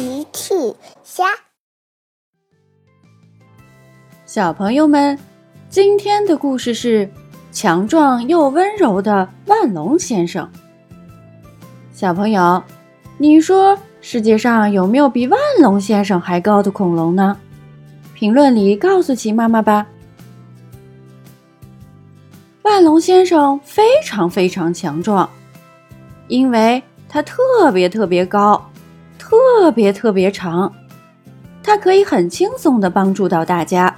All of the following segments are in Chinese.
奇趣虾，小朋友们，今天的故事是强壮又温柔的万龙先生。小朋友，你说世界上有没有比万龙先生还高的恐龙呢？评论里告诉奇妈妈吧。万龙先生非常非常强壮，因为他特别特别高。特别特别长，它可以很轻松的帮助到大家。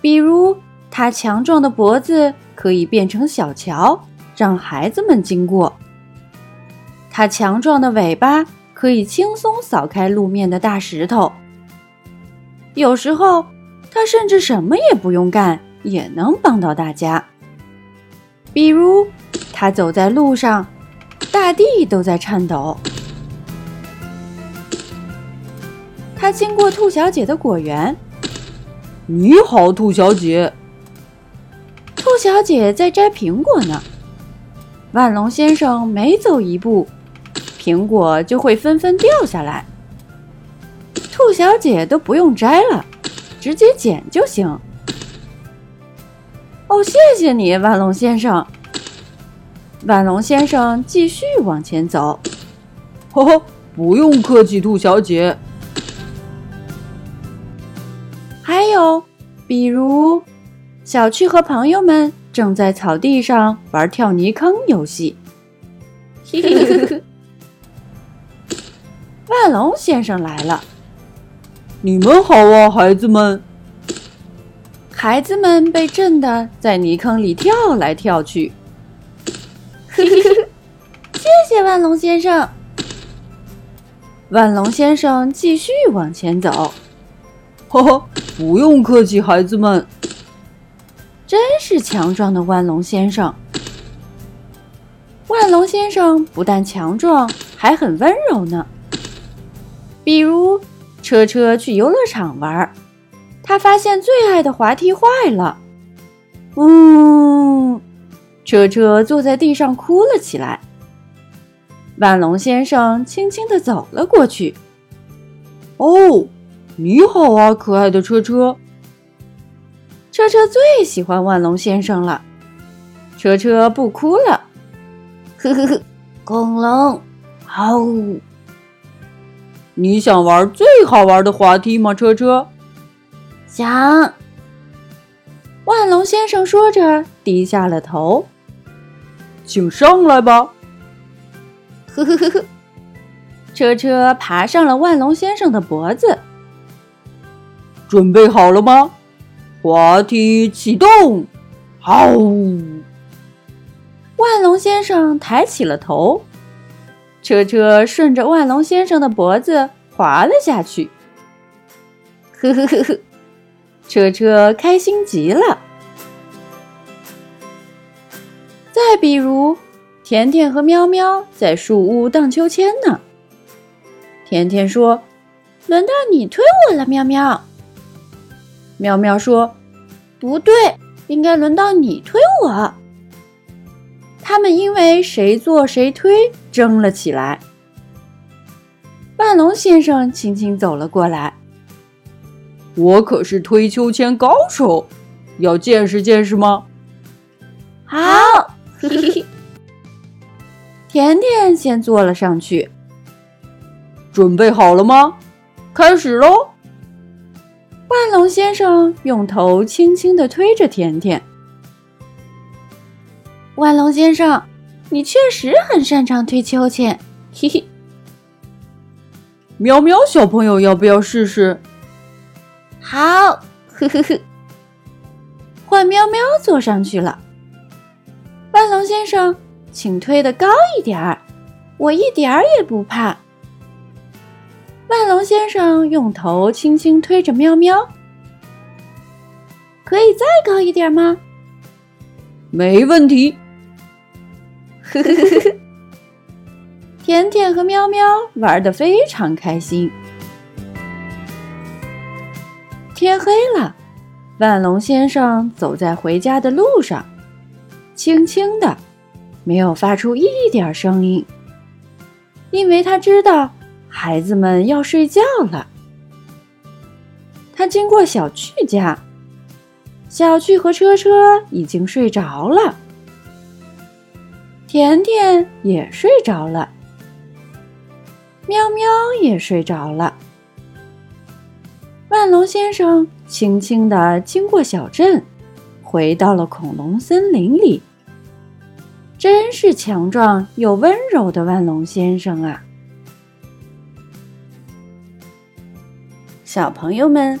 比如，它强壮的脖子可以变成小桥，让孩子们经过；它强壮的尾巴可以轻松扫开路面的大石头。有时候，它甚至什么也不用干，也能帮到大家。比如，它走在路上，大地都在颤抖。他经过兔小姐的果园。你好，兔小姐。兔小姐在摘苹果呢。万龙先生每走一步，苹果就会纷纷掉下来。兔小姐都不用摘了，直接捡就行。哦，谢谢你，万龙先生。万龙先生继续往前走。呵呵，不用客气，兔小姐。还有，比如，小趣和朋友们正在草地上玩跳泥坑游戏。万龙先生来了，你们好啊，孩子们！孩子们被震得在泥坑里跳来跳去。谢谢万龙先生。万龙先生继续往前走。呵呵。不用客气，孩子们。真是强壮的万龙先生。万龙先生不但强壮，还很温柔呢。比如，车车去游乐场玩，他发现最爱的滑梯坏了。嗯，车车坐在地上哭了起来。万龙先生轻轻地走了过去。哦。你好啊，可爱的车车。车车最喜欢万龙先生了。车车不哭了。呵呵呵，恐龙，好。你想玩最好玩的滑梯吗，车车？想。万龙先生说着，低下了头。请上来吧。呵呵呵呵，车车爬上了万龙先生的脖子。准备好了吗？滑梯启动！好！万龙先生抬起了头，车车顺着万龙先生的脖子滑了下去。呵呵呵呵，车车开心极了。再比如，甜甜和喵喵在树屋荡秋千呢。甜甜说：“轮到你推我了，喵喵。”喵喵说：“不对，应该轮到你推我。”他们因为谁做谁推争了起来。万龙先生轻轻走了过来：“我可是推秋千高手，要见识见识吗？”好，嘿嘿嘿。甜甜先坐了上去。准备好了吗？开始喽！万龙先生用头轻轻地推着甜甜。万龙先生，你确实很擅长推秋千，嘿嘿。喵喵小朋友，要不要试试？好，呵呵呵。换喵喵坐上去了。万龙先生，请推的高一点儿，我一点儿也不怕。万龙先生用头轻轻推着喵喵，可以再高一点吗？没问题。呵呵呵呵，甜甜和喵喵玩的非常开心。天黑了，万龙先生走在回家的路上，轻轻的，没有发出一点声音，因为他知道。孩子们要睡觉了。他经过小趣家，小趣和车车已经睡着了，甜甜也睡着了，喵喵也睡着了。万龙先生轻轻地经过小镇，回到了恐龙森林里。真是强壮又温柔的万龙先生啊！小朋友们，